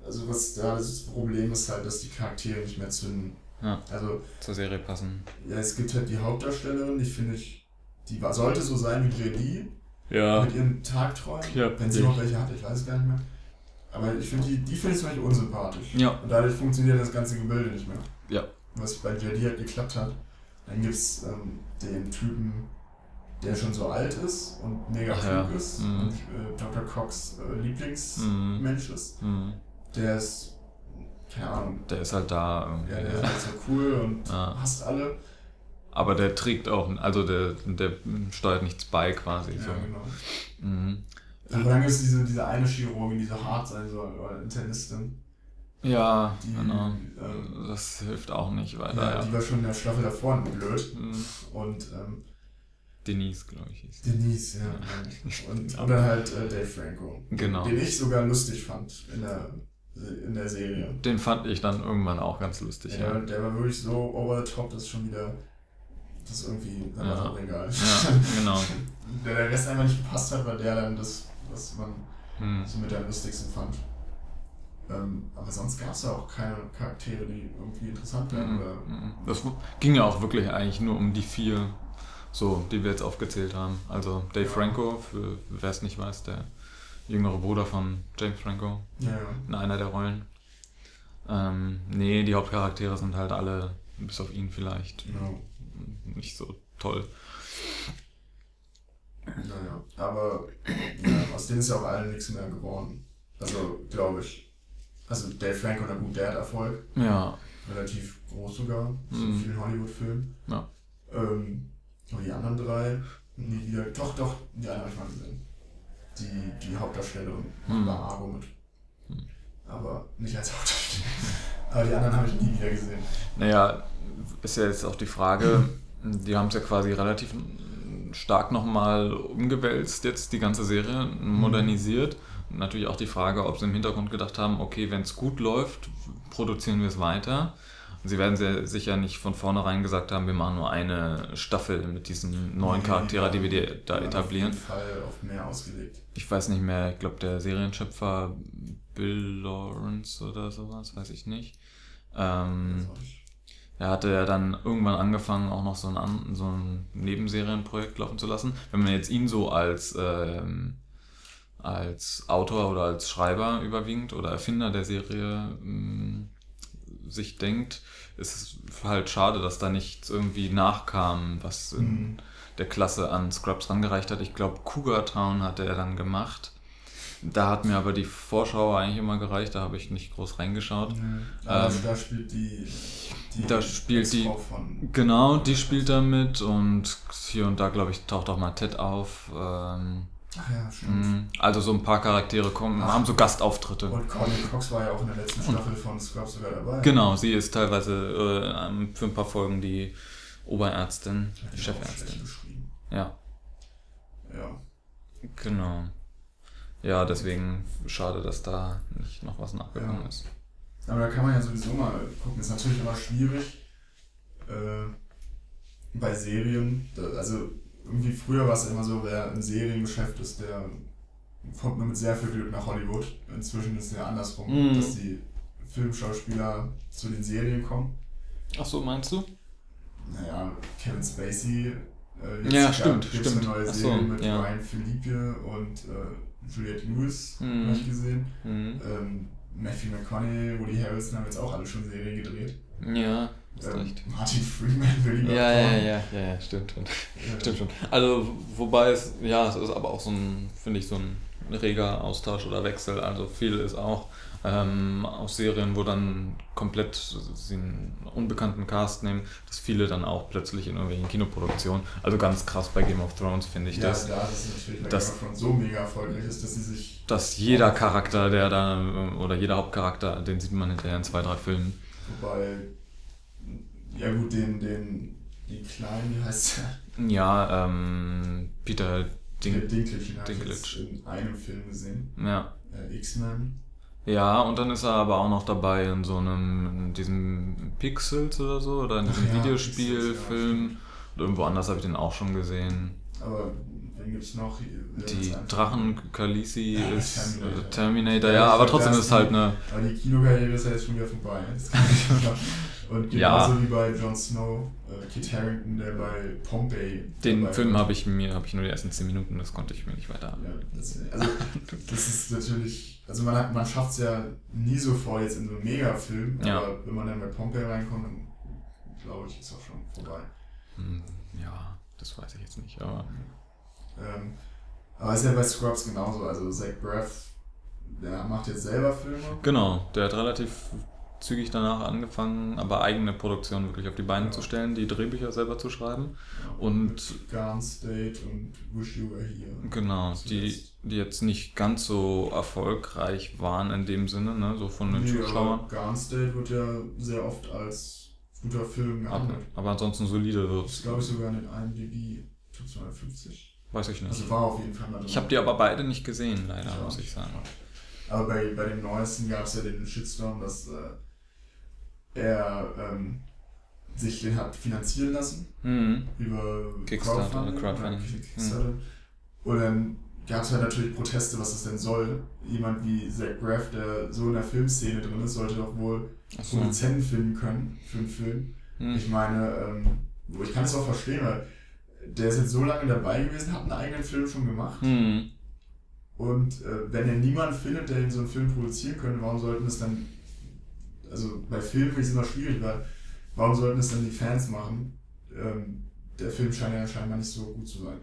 Also, was da das Problem ist halt, dass die Charaktere nicht mehr zünden. Ja. Also, Zur Serie passen. ja, es gibt halt die Hauptdarstellerin, die finde ich. Die war, sollte so sein wie JD, Ja. mit ihren Tagträumen. Ja, wenn sie ich- noch welche hat, ich weiß es gar nicht mehr. Aber ich finde die, die finde ich zum Beispiel unsympathisch. Ja. Und dadurch funktioniert das ganze Gebilde nicht mehr. Ja. Was bei JD halt geklappt hat. Dann gibt es ähm, den Typen, der schon so alt ist und mega Ach klug ja. ist Mhm. und äh, Dr. Cox äh, Lieblingsmensch ist. Mhm. Der ist, keine Ahnung, Der ist halt da irgendwie. ja, der ist halt so cool und Ja. hasst alle. Aber der trägt auch, also der, der steuert nichts bei quasi. Ja, so. genau. Mhm. Gibt es diese, diese eine Chirurgin, die so hart sein soll, oder Internistin. Ja, Die, genau. ähm, Das hilft auch nicht weiter. Ja, Ja, die war schon in der Staffel davor blöd. Mhm. Und ähm, Denise, glaube ich. Hieß. Denise, ja. Und, und dann halt äh, Dave Franco. Genau. Den ich sogar lustig fand in der, in der Serie. Den fand ich dann irgendwann auch ganz lustig. Ja, Ja, der war wirklich so over the top, das ist schon wieder. Das irgendwie. Dann Ja. auch egal. ja genau. der, der Rest einfach nicht gepasst hat, war der dann das, was man Hm. so mit am lustigsten fand. Ähm, aber sonst gab es ja auch keine Charaktere, die irgendwie interessant wären. Mhm. Oder, Mhm. Das ging ja auch wirklich eigentlich nur um die vier, so, die wir jetzt aufgezählt haben. Also Dave Ja. Franco, für wer es nicht weiß, der jüngere Bruder von James Franco ja, ja. in einer der Rollen. Ähm, nee, die Hauptcharaktere sind halt alle, bis auf ihn vielleicht, Genau. Nicht so toll. Naja, aber ja, aus denen ist ja auch allen nichts mehr geworden. Also, glaube ich. Also, Dave Franco, na gut, der hat Erfolg. Ja, Relativ groß sogar. So Mhm. vielen Hollywood-Filmen. Ja. Ähm, aber die anderen drei, nie wieder. Doch, doch, die eine habe ich mal gesehen. Die, die Hauptdarstellerin Mhm. war Argo mit. Mhm. Aber nicht als Hauptdarstellerin. Aber die anderen habe ich nie wieder gesehen. Naja, ist ja jetzt auch die Frage, die haben es ja quasi relativ stark nochmal umgewälzt, jetzt die ganze Serie, modernisiert. Natürlich auch die Frage, ob sie im Hintergrund gedacht haben, okay, wenn es gut läuft, produzieren wir es weiter. Und sie werden sehr sicher nicht von vornherein gesagt haben, wir machen nur eine Staffel mit diesen neuen Nee, Charakteren, die wir da etablieren. Auf jeden Fall auf mehr ausgelegt. Ich weiß nicht mehr, ich glaube der Serienschöpfer Bill Lawrence oder sowas, weiß ich nicht. Ähm, er hatte ja dann irgendwann angefangen, auch noch so ein, so ein Nebenserienprojekt laufen zu lassen. Wenn man jetzt ihn so als, ähm, als Autor oder als Schreiber überwiegend oder Erfinder der Serie ähm, sich denkt, ist es halt schade, dass da nichts irgendwie nachkam, was in Mhm. der Klasse an Scrubs rangereicht hat. Ich glaube, Cougar Town hatte er dann gemacht. Da hat mir aber die Vorschau eigentlich immer gereicht, da habe ich nicht groß reingeschaut. Mhm. Aber Ähm, da spielt die, die da spielt die- von Genau, die spielt da mit und hier und da, glaube ich, taucht auch mal Ted auf. Ähm, Ach ja, stimmt. mh, also so ein paar Charaktere kommen, Ach. haben so Gastauftritte. Und Connie Cox war ja auch in der letzten Staffel von Scrubs sogar dabei. Genau, sie ist teilweise äh, ähm, für ein paar Folgen die Oberärztin, die Chefärztin. Ja, Ja. genau. Ja, deswegen schade, dass da nicht noch was nachgegangen Ja. ist. Aber da kann man ja sowieso mal gucken. Ist natürlich immer schwierig äh, bei Serien. Da, also irgendwie früher war es immer so, wer im Seriengeschäft ist, der kommt nur mit sehr viel Glück nach Hollywood. Inzwischen ist es ja andersrum, Mhm. dass die Filmschauspieler zu den Serien kommen. Ach so, meinst du? Naja, Kevin Spacey. Äh, Ja, gab- stimmt, stimmt. eine neue Ach so, Serie mit ja. Ryan Philippe und äh, Juliette Lewis, Mhm. habe ich gesehen. Mhm. Ähm, Matthew McConaughey, Woody Harrelson haben jetzt auch alle schon Serien gedreht. Ja, hast Ähm, recht. Martin Freeman will lieber Ja, ja, ja, ja, ja, stimmt schon. Äh, Stimmt schon. Also, wobei es, ja, es ist aber auch so ein, finde ich, so ein reger Austausch oder Wechsel. Also, viel ist auch ähm, aus Serien, wo dann komplett sie einen unbekannten Cast nehmen, dass viele dann auch plötzlich in irgendwelchen Kinoproduktionen, also ganz krass bei Game of Thrones finde ich Ja, das, da ist es natürlich das- Game of Thrones so mega erfolgreich ist, dass sie sich. dass jeder Charakter, der da, oder jeder Hauptcharakter, den sieht man hinterher in zwei, drei Filmen. Wobei. Ja, gut, den, den, den kleinen, wie heißt der? Ja, ähm, Peter Ding, Dinklage, den habe ich in einem Film gesehen. ja. Äh, X-Men. Ja, und dann ist er aber auch noch dabei in so einem, in diesem Pixels oder so, oder in diesem ja, Videospielfilm. Und irgendwo anders habe ich den auch schon gesehen. Aber wen gibt's noch? Hier, Die Drachen Khaleesi Ja, ist Terminator. äh, Terminator, Ja, ja, aber trotzdem ist es halt eine. Aber die Kinokarriere ist ja jetzt schon wieder vorbei. Und Ja. genauso wie bei Jon Snow, äh, Kit Harington, der bei Pompeii. Den Film habe ich mir, habe ich nur die ersten 10 Minuten, das konnte ich mir nicht weiter. Ja, das, also, das ist natürlich, also man, hat- man schafft es ja nie so vor jetzt in so einem Megafilm, Ja. aber wenn man dann bei Pompeii reinkommt, dann glaube ich, ist auch schon vorbei. Hm, Ja. das weiß ich jetzt nicht, aber. Ähm, aber ist ja bei Scrubs genauso. Also Zach Braff, der macht jetzt selber Filme. Genau, der hat relativ zügig danach angefangen, aber eigene Produktion wirklich auf die Beine Ja. zu stellen, die Drehbücher selber zu schreiben. Und- Mit Garden State und Wish You Were Here. Genau, die, die jetzt nicht ganz so erfolgreich waren in dem Sinne, ne, so von den Nee, Zuschauern. aber Garden State wird ja sehr oft als guter Film Aber, gehandelt. aber ansonsten solide wird ist, glaube ich, sogar in den IMDb Top 250. weiß ich nicht. Also war auf jeden Fall mal. Ich habe die aber beide nicht gesehen, leider, Ich muss ich sagen. Aber bei, bei dem neuesten gab es ja den Shitstorm, dass äh, er ähm, sich den hat finanzieren lassen Mhm. über Kickstarter, Crowdfunding. Crowdfunding. oder Kickstarter. Und dann gab es halt natürlich Proteste, was das denn soll. Jemand wie Zach Braff, der so in der Filmszene drin ist, sollte doch wohl Achso. Produzenten finden können für einen Film. Hm. Ich meine, ähm, wo ich kann es auch verstehen, weil der ist jetzt so lange dabei gewesen, hat einen eigenen Film schon gemacht. Hm. Und äh, wenn er niemanden findet, der ihm so einen Film produzieren könnte, warum sollten es dann, also bei Filmen ist es immer schwierig, weil warum sollten es dann die Fans machen? Ähm, der Film scheint ja scheinbar nicht so gut zu sein.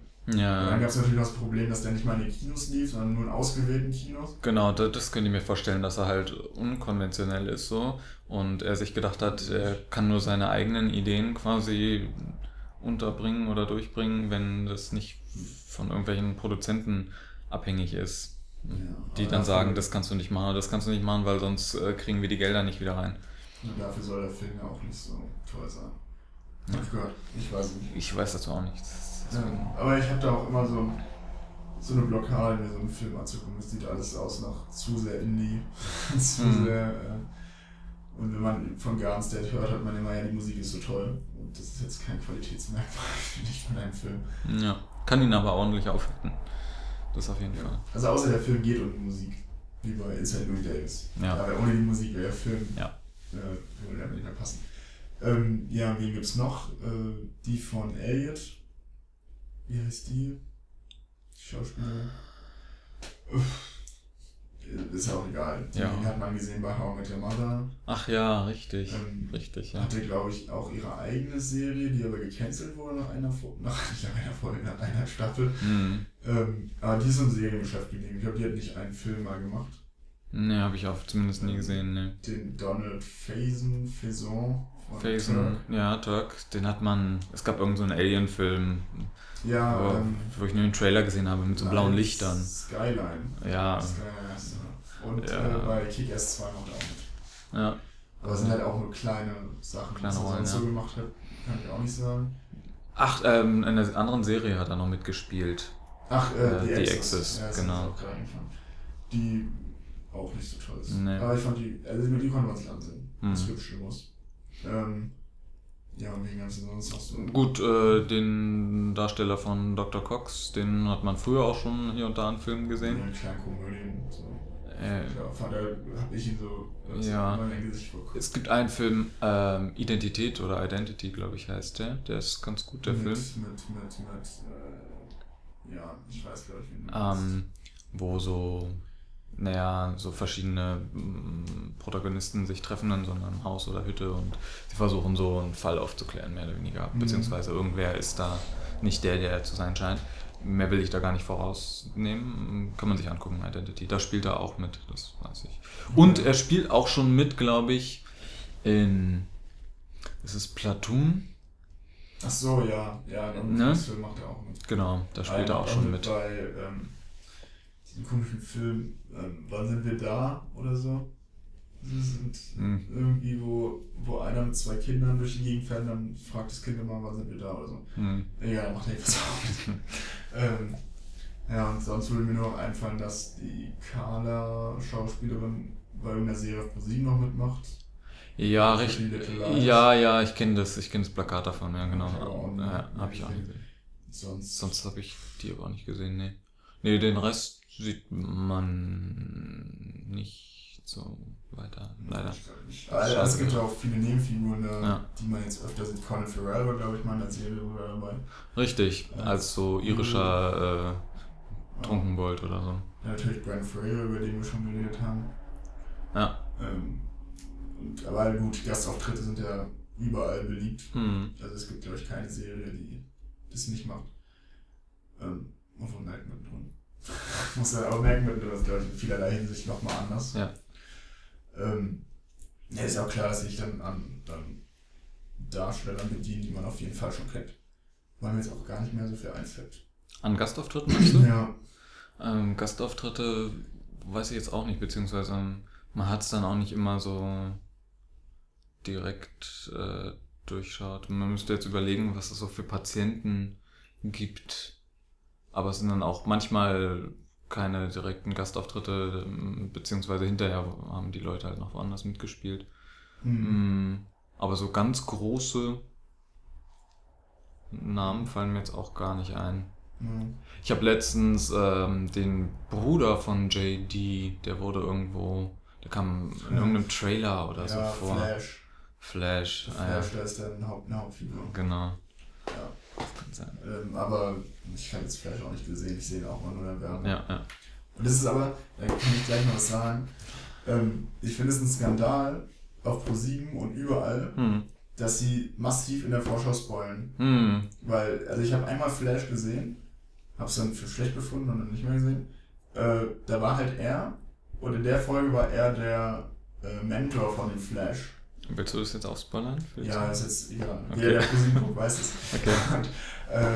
Und dann Ja, gab es natürlich das Problem, dass der nicht mal in den Kinos lief, sondern nur in ausgewählten Kinos. genau, das, das könnte ich mir vorstellen, dass er halt unkonventionell ist so und er sich gedacht hat, er kann nur seine eigenen Ideen quasi unterbringen oder durchbringen, wenn das nicht von irgendwelchen Produzenten abhängig ist. Die aber dann sagen, das kannst du nicht machen das kannst du nicht machen, weil sonst äh, kriegen wir die Gelder nicht wieder rein. Und dafür soll der Film ja auch nicht so toll sein. Ja. Ich gehört. Ich weiß es nicht. Ich weiß dazu auch nichts. Ja, aber ich habe da auch immer so, so eine Blockade, mir so einen Film anzugucken. Es sieht alles aus nach zu sehr Indie, zu Mhm. sehr. Äh, und wenn man von Garden State hört, hat man immer, ja, die Musik ist so toll. Und das ist jetzt kein Qualitätsmerkmal, finde ich, von einem Film. Ja, kann ihn aber ordentlich aufhalten. Das auf jeden Fall. Also außer der Film geht um die Musik, wie bei Inside Louis Davis. Ja. Aber ohne die Musik wäre der Film, Ja. äh, würde einfach nicht mehr passen. Ähm, ja, wen gibt's noch? Äh, die von Elliot. Wie heißt die? Die Schauspielerin. Uff. Ist ja auch egal. Die Ja. hat man gesehen bei How I Met Your Mother. Ach ja, richtig. Ähm, Richtig, ja. Hatte, glaube ich, auch ihre eigene Serie, die aber gecancelt wurde nach einer, nach, nicht nach einer Folge, nach einer Staffel. Hm. Ähm, aber die ist ein Seriengeschäft geblieben. Ich glaube, die hat nicht einen Film mal gemacht. Ne, habe ich auch zumindest nie gesehen, ne. Den Donald Faison, Faison von Faison, ja, Turk, den hat man. Es gab irgendeinen so einen Alien-Film, Ja, wo, ähm, wo ich nur den Trailer gesehen habe mit so blauen Lichtern. Skyline. Ja, Skyline. Und Ja. äh, bei Kick-Ass 2 macht er auch mit. ja. Aber es sind halt auch nur kleine Sachen, Kleine was er sonst ja. so gemacht hat. Kann ich auch nicht sagen. Ach, ähm, in einer anderen Serie hat er noch mitgespielt. Ach, Äh, äh, die The Exes. Exes, Ja, genau. Die auch nicht so toll ist. Nee. Aber ich fand die, also die konnte man sich ansehen. Hm. Das hübsch muss. Ähm, ja, und wen gab's denn sonst noch so? Gut, äh, den Darsteller von Dr. Cox, den hat man früher auch schon hier und da in Filmen gesehen. Ja, kleine Komödien. So. Äh, Ja, fand er, hab ich ihn so Ja. in mein Gesicht vorgekommen. es gibt einen Film, ähm, Identität oder Identity, glaube ich, heißt der. Der ist ganz gut, der mit, Film. Mit, mit, mit, äh, ja, ich weiß, glaube ich, wie du ähm, wo so, naja, so verschiedene mm, Protagonisten sich treffen in so einem Haus oder Hütte und sie versuchen so einen Fall aufzuklären, mehr oder weniger. Mhm. Beziehungsweise irgendwer ist da nicht der, der er zu sein scheint. Mehr will ich da gar nicht vorausnehmen. Kann man sich angucken, Identity. Da spielt er auch mit, das weiß ich. Und er spielt auch schon mit, glaube ich, in. Ist es Platoon? Ach so, ja, ja, dann Ne? Film macht er auch mit. Genau, da spielt er macht auch schon mit. Bei ähm, diesem komischen Film, ähm, wann sind wir da oder so? Das sind Hm. irgendwie, wo, wo einer mit zwei Kindern durch die Gegend fährt und dann fragt das Kind immer, wann sind wir da oder so. Hm. Egal, macht er auch mit. ähm, ja, und sonst würde mir nur noch einfallen, dass die Carla Schauspielerin bei irgendeiner Serie auf ProSieben noch mitmacht. Ja, richtig. Ja, ja, ich kenne das, ich kenne das Plakat davon, ja, genau. Hab Ja, nie habe ich auch nicht gesehen. Sonst, Sonst habe ich die aber auch nicht gesehen, nee. Nee, den Rest sieht man nicht so weiter, leider. Also, es gibt ja auch viele Nebenfiguren, äh, Ja. die man jetzt öfter sieht. Colin Farrell war, glaube ich, mal in der Serie dabei. Richtig, als so irischer äh, Trunkenbold oder so. Ja, natürlich Brandon Fraser, über den wir schon geredet haben. Ja. Ähm, und, aber gut, Gastauftritte sind ja überall beliebt. Hm. Also es gibt, glaube ich, keine Serie, die das nicht macht. Ähm, obwohl merkt man drin. Muss ja auch merken, man das glaube ich in vielerlei Hinsicht nochmal anders. Ja. Ähm, ja, ist ja auch klar, dass sich dann an dann Darstellern bedienen, die man auf jeden Fall schon kennt. Weil mir jetzt auch gar nicht mehr so viel einfällt. An Gastauftritten meinst du? Ja. Ähm, Gastauftritte weiß ich jetzt auch nicht, beziehungsweise man hat es dann auch nicht immer so direkt äh, durchschaut. Man müsste jetzt überlegen, was es so für Patienten gibt. Aber es sind dann auch manchmal keine direkten Gastauftritte, ähm, beziehungsweise hinterher haben die Leute halt noch woanders mitgespielt. Mhm. Mm, Aber so ganz große Namen fallen mir jetzt auch gar nicht ein. Mhm. Ich habe letztens ähm, den Bruder von JD, der wurde irgendwo, der kam in irgendeinem Trailer oder so ja, vor. Flash. Flash, ah, ja. Flash, da ist Haupt, eine Hauptfigur. Genau. Ja. Das kann sein. Ähm, aber ich habe jetzt Flash auch nicht gesehen, ich sehe ihn auch mal nur in der Werbung. Ja, ja. Und das ist aber, da kann ich gleich noch was sagen. Ähm, ich finde es ein Skandal auf Pro7 und überall, Hm. dass sie massiv in der Vorschau spoilen. Hm. Weil, also ich habe einmal Flash gesehen, habe es dann für schlecht befunden und dann nicht mehr gesehen. Äh, da war halt er und in der Folge war er der äh, Mentor von dem Flash. Willst du das jetzt auch spoilern? Ja, Zuhörer? ist jetzt egal. Okay. Jeder, der Pro7 guckt, weiß es. Okay. Und, äh,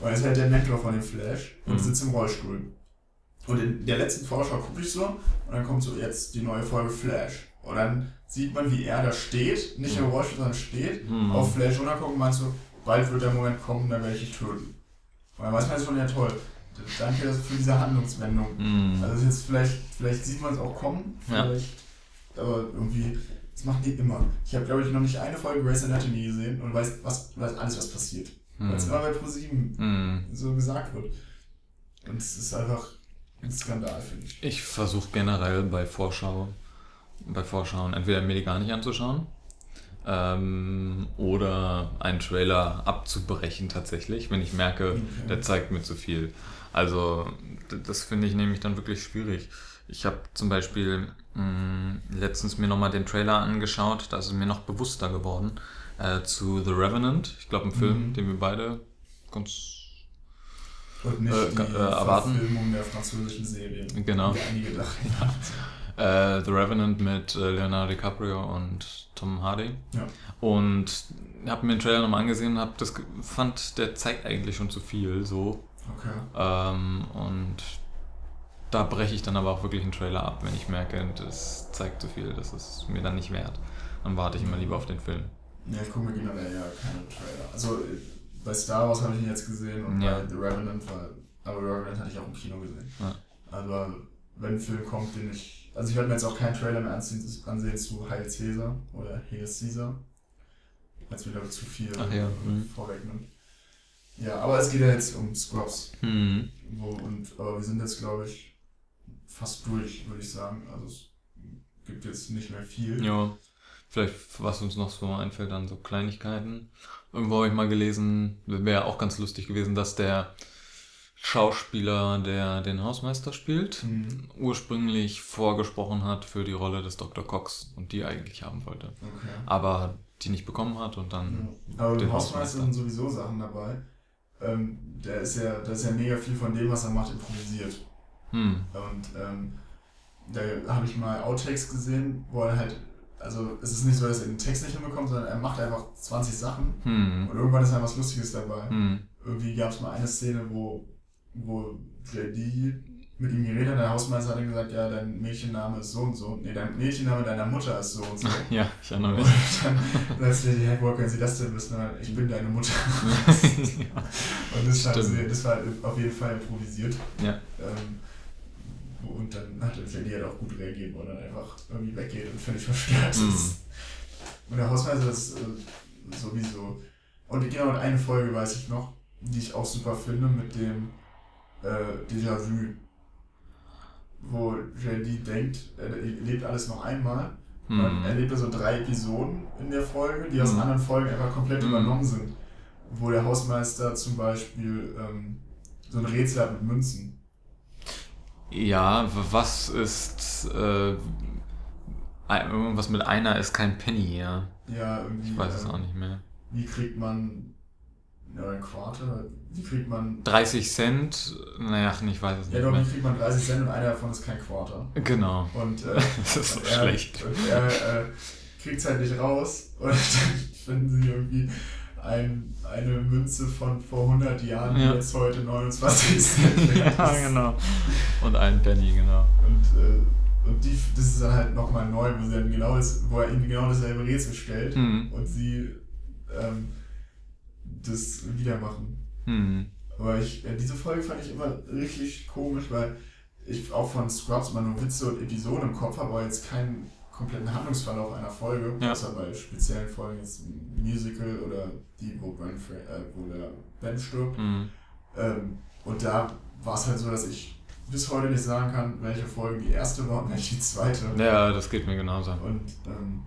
und er ist halt der Mentor von dem Flash und Mhm. sitzt im Rollstuhl. Und in der letzten Vorschau gucke ich so und dann kommt so jetzt die neue Folge Flash. Und dann sieht man, wie er da steht, nicht im Mhm. Rollstuhl, sondern steht, Mhm. auf Flash runtergucken und meinst so, bald wird der Moment kommen, dann werde ich dich töten. Und dann weiß man jetzt schon, ja toll, danke für diese Handlungswendung. Hm. Also jetzt vielleicht, vielleicht sieht man es auch kommen, Ja. Aber irgendwie, das machen die immer. Ich habe, glaube ich, noch nicht eine Folge Grey's Anatomy gesehen und weiß, was, weiß alles, was passiert. Weil es Hm. immer bei ProSieben Hm. so gesagt wird. Und es ist einfach ein Skandal, finde ich. Ich versuche generell bei Vorschau, bei Vorschauen entweder mir die gar nicht anzuschauen ähm, oder einen Trailer abzubrechen tatsächlich, wenn ich merke, Okay. der zeigt mir zu viel. Also das finde ich nämlich dann wirklich schwierig. Ich habe zum Beispiel mh, letztens mir nochmal den Trailer angeschaut, da ist es mir noch bewusster geworden, äh, zu The Revenant. Ich glaube, ein Film, Mhm. den wir beide ganz Und nicht Äh, die äh, erwarten. Verfilmung der französischen Serie. Genau. Wie einige dachten. Äh, The Revenant mit äh, Leonardo DiCaprio und Tom Hardy. Ja. Und habe mir den Trailer nochmal angesehen und hab das fand, der zeigt eigentlich schon zu viel so. Okay. Ähm, und da breche ich dann aber auch wirklich einen Trailer ab, wenn ich merke, das zeigt zu viel, das ist mir dann nicht wert. Dann warte ich immer lieber auf den Film. Ja, ich gucke mir generell ja keine Trailer. Also bei Star Wars habe ich ihn jetzt gesehen und Ja. bei The Revenant war. Aber The Revenant hatte ich auch im Kino gesehen. Ja. Aber wenn ein Film kommt, den ich. Also ich werde mir jetzt auch keinen Trailer mehr ansehen, ansehen zu Heil Caesar oder Hail Caesar. Als wieder zu viel Ach ja, mhm. vorwegnimmt. Ja, aber es geht ja jetzt um Scrubs. Hm. Wo, und, aber wir sind jetzt, glaube ich, fast durch, würde ich sagen. Also es gibt jetzt nicht mehr viel. Ja, vielleicht was uns noch so einfällt an so Kleinigkeiten. Irgendwo habe ich mal gelesen, wäre auch ganz lustig gewesen, dass der Schauspieler, der den Hausmeister spielt, Mhm. ursprünglich vorgesprochen hat für die Rolle des Dr. Cox und die eigentlich haben wollte. Okay. Aber die nicht bekommen hat und dann. Ja. Aber den Hausmeister. sind sowieso Sachen dabei. Ähm, der ist ja, da ist ja mega viel von dem, was er macht, improvisiert. Hm. Und ähm, da habe ich mal Outtakes gesehen, wo er halt, also es ist nicht so, dass er den Text nicht hinbekommt, sondern er macht einfach 20 Sachen Hm. und irgendwann ist halt was Lustiges dabei. Hm. Irgendwie gab es mal eine Szene, wo, wo JD mit ihm geredet hat, der Hausmeister hat ihm gesagt, ja, dein Mädchenname ist so und so. Nee, dein Mädchenname deiner Mutter ist so und so. Ja, ich erinnere Und mich. dann sagt JD, hey, woher können Sie das denn wissen? Ich bin deine Mutter. ja. Und das, sehr, das war auf jeden Fall improvisiert. Ja. Ähm, und dann hat der JD halt auch gut reagiert, wo er dann einfach irgendwie weggeht und völlig verstört Mhm. ist. Und der Hausmeister ist äh, sowieso. Und genau eine Folge weiß ich noch, die ich auch super finde, mit dem äh, Déjà-vu. Wo JD denkt, er lebt alles noch einmal. Und Hm. erlebt er so drei Episoden in der Folge, die aus Mhm. anderen Folgen einfach komplett Mhm. übernommen sind. Wo der Hausmeister zum Beispiel ähm, so ein Rätsel hat mit Münzen. Ja, was ist. Äh, irgendwas mit einer ist kein Penny, ja. Ja, irgendwie. Ich weiß es ähm, auch nicht mehr. Wie kriegt man Ja, ein Quarter. Wie kriegt man. 30 Cent, naja, ich weiß es Ja, nicht. doch, mehr. wie kriegt man 30 Cent und einer davon ist kein Quarter. Genau. Und, äh, Das ist so schlecht. Und er äh, kriegt es halt nicht raus. Und dann finden sie irgendwie ein, eine Münze von vor 100 Jahren, die Ja. jetzt heute 29 Cent ja, genau. Und ein Penny, genau. Und, äh, und die, das ist dann halt nochmal neu, wo, sie dann genau das, wo er ihnen genau dasselbe Rätsel stellt Hm. und sie ähm, das wieder machen. Hm. Aber ich, äh, diese Folge fand ich immer richtig komisch, weil ich auch von Scrubs immer nur Witze und Episoden im Kopf habe, aber jetzt keinen kompletten Handlungsverlauf einer Folge, Ja. außer bei speziellen Folgen, jetzt ein Musical oder die, wo, Ben, Fra- äh, wo der Ben stirbt. Hm. Ähm, und da war es halt so, dass ich bis heute nicht sagen kann, welche Folge die erste war und welche die zweite. Ja, das geht mir genauso. Und ähm,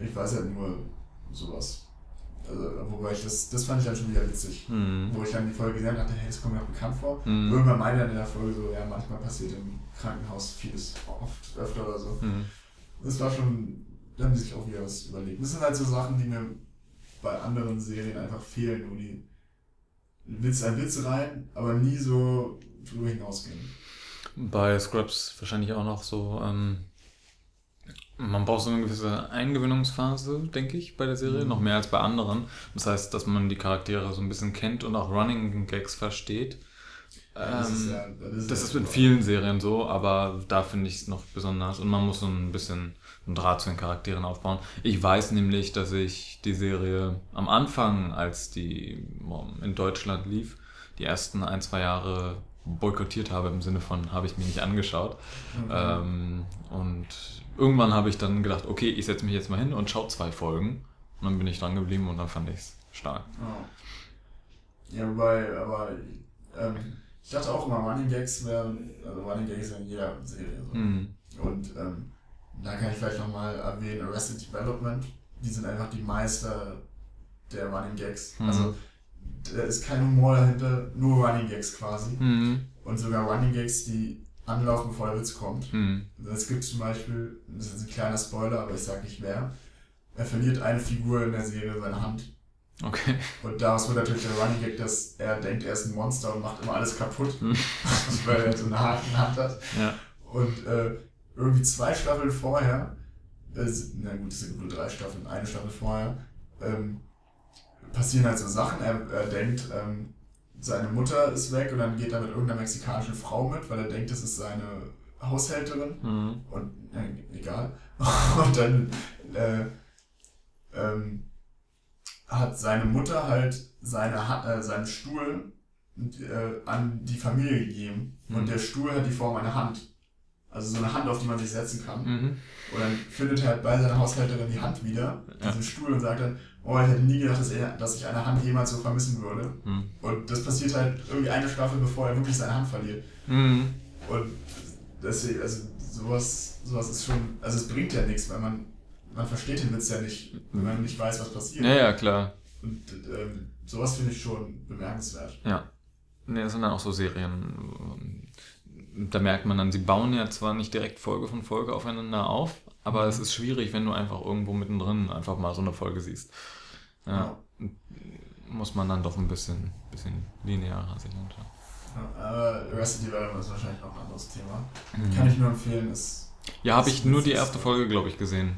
ich weiß halt nur sowas. Also, wobei ich das, das fand ich dann schon wieder witzig. Hm. Wo ich dann die Folge gesehen habe, dachte, hey, das kommt mir auch bekannt vor. Hm. Irgendwann meinte er in der Folge so, ja, manchmal passiert im Krankenhaus vieles oft, öfter oder so. Hm. Das war schon, da haben die sich auch wieder was überlegt. Das sind halt so Sachen, die mir bei anderen Serien einfach fehlen, wo die Witz ein Witz rein, aber nie so drüber hinausgehen. Bei Scrubs wahrscheinlich auch noch so, ähm, man braucht so eine gewisse Eingewöhnungsphase, denke ich, bei der Serie, Mhm. noch mehr als bei anderen. Das heißt, dass man die Charaktere so ein bisschen kennt und auch Running Gags versteht. Das ist Ähm, ja, das Das ja ist super. vielen Serien so, aber da finde ich es noch besonders. Und man muss so ein bisschen einen Draht zu den Charakteren aufbauen. Ich weiß nämlich, dass ich die Serie am Anfang, als die in Deutschland lief, die ersten ein, zwei Jahre boykottiert habe, im Sinne von, habe ich mir nicht angeschaut. Mhm. Ähm, und irgendwann habe ich dann gedacht, okay, ich setze mich jetzt mal hin und schaue zwei Folgen. Und dann bin ich dran geblieben und dann fand ich es stark. Ja. ja, wobei, aber ähm, ich dachte auch immer, Running Gags wären, also Running Gags in jeder Serie so. Hm. Und ähm, da kann ich vielleicht nochmal erwähnen, Arrested Development, die sind einfach die Meister der Running Gags. Mhm. Also da ist kein Humor dahinter, nur Running Gags quasi. Hm. Und sogar Running Gags, die anlaufen, bevor der Witz kommt. Hm. Es gibt zum Beispiel, das ist ein kleiner Spoiler, aber ich sag nicht wer, er verliert eine Figur in der Serie seine Hand. Okay. Und daraus wird natürlich der Running Gag, dass er denkt, er ist ein Monster und macht immer alles kaputt, Hm. weil er so eine harte Hand hat. Ja. Und äh, irgendwie zwei Staffeln vorher, äh, na gut, es sind nur drei Staffeln, eine Staffel vorher, ähm, passieren halt so Sachen. Er, er denkt, ähm, seine Mutter ist weg und dann geht er mit irgendeiner mexikanischen Frau mit, weil er denkt, das ist seine Haushälterin. Hm. Und äh, egal. Und dann äh, ähm, hat seine Mutter halt seine, Ha- äh, seinen Stuhl äh, an die Familie gegeben. Mhm. Und der Stuhl hat die Form einer Hand. Also so eine Hand, auf die man sich setzen kann. Mhm. Und dann findet er halt bei seiner Haushälterin die Hand wieder, Ja. diesen Stuhl, und sagt dann, oh, ich hätte nie gedacht, dass, er, dass ich eine Hand jemals so vermissen würde. Hm. Und das passiert halt irgendwie eine Staffel, bevor er wirklich seine Hand verliert. Hm. Und deswegen, also sowas, sowas ist schon, also es bringt ja nichts, weil man, man versteht den Witz ja nicht, wenn man nicht weiß, was passiert. Ja, ja, klar. Und ähm, sowas finde ich schon bemerkenswert. Ja. Nee, das sind dann auch so Serien. Da merkt man dann, sie bauen ja zwar nicht direkt Folge von Folge aufeinander auf, aber es ist schwierig, wenn du einfach irgendwo mittendrin einfach mal so eine Folge siehst. Ja. Muss man dann doch ein bisschen, bisschen linearer sich. Ja, aber Arrested Development ist wahrscheinlich noch ein anderes Thema. Mhm. Kann ich nur empfehlen, ist Ja, habe ich nur die erste Folge, glaube ich, gesehen.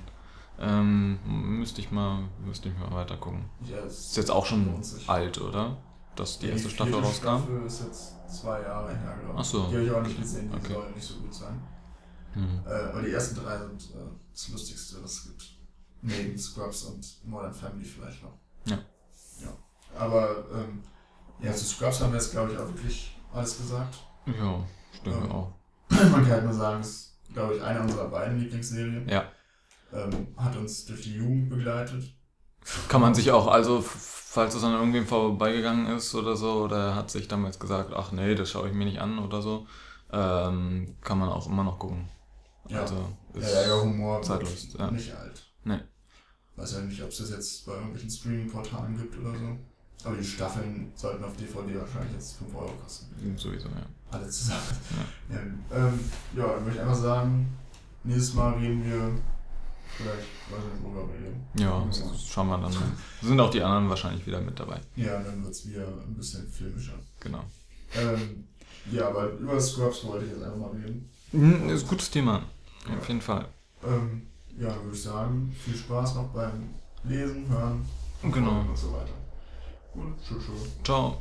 Ähm, müsste ich mal, müsste ich mal weiter gucken. ja, Ist jetzt auch schon lohnt sich. alt, oder? Dass die erste Staffel rauskam. Staffel ist jetzt zwei Jahre her, glaube ich. Ach so. Die habe ich auch nicht gesehen, die Okay. soll nicht so gut sein. Hm. Äh, aber die ersten drei sind äh, das Lustigste, was es gibt. Neben Scrubs und Modern Family vielleicht noch. Ja. Ja. Aber ähm, ja, zu Scrubs haben wir jetzt, glaube ich, auch wirklich alles gesagt. Ja, denke Ja. auch. Man kann halt nur sagen, es ist, glaube ich, eine unserer beiden Lieblingsserien. Ja. Ähm, hat uns durch die Jugend begleitet. Kann man sich auch, also falls es an irgendwem vorbeigegangen ist oder so, oder er hat sich damals gesagt, ach nee, das schaue ich mir nicht an oder so, ähm, kann man auch immer noch gucken. Ja. Also Ja, ist, der Humor zeitlos, ja. nicht alt. Nee. Weiß ja nicht, ob es das jetzt bei irgendwelchen Streaming-Portalen gibt oder so. Aber die Staffeln sollten auf DVD wahrscheinlich jetzt 5 Euro kosten. sowieso, ja. Alle zusammen. Ja, ähm, ja dann würde ich einfach sagen, nächstes Mal reden wir Vielleicht, weiß ich nicht, worüber wir reden. Ja, das schauen wir dann. Sind auch die anderen wahrscheinlich wieder mit dabei. Ja, dann wird es wieder ein bisschen filmischer. Genau. Ähm, ja, aber über Scrubs wollte ich jetzt einfach mal reden. Mhm, Ist ein gutes Thema. Auf jeden Fall. Ähm, ja, dann würde ich sagen, viel Spaß noch beim Lesen, Hören Genau. und so weiter. Und tschüss. tschüss. Ciao.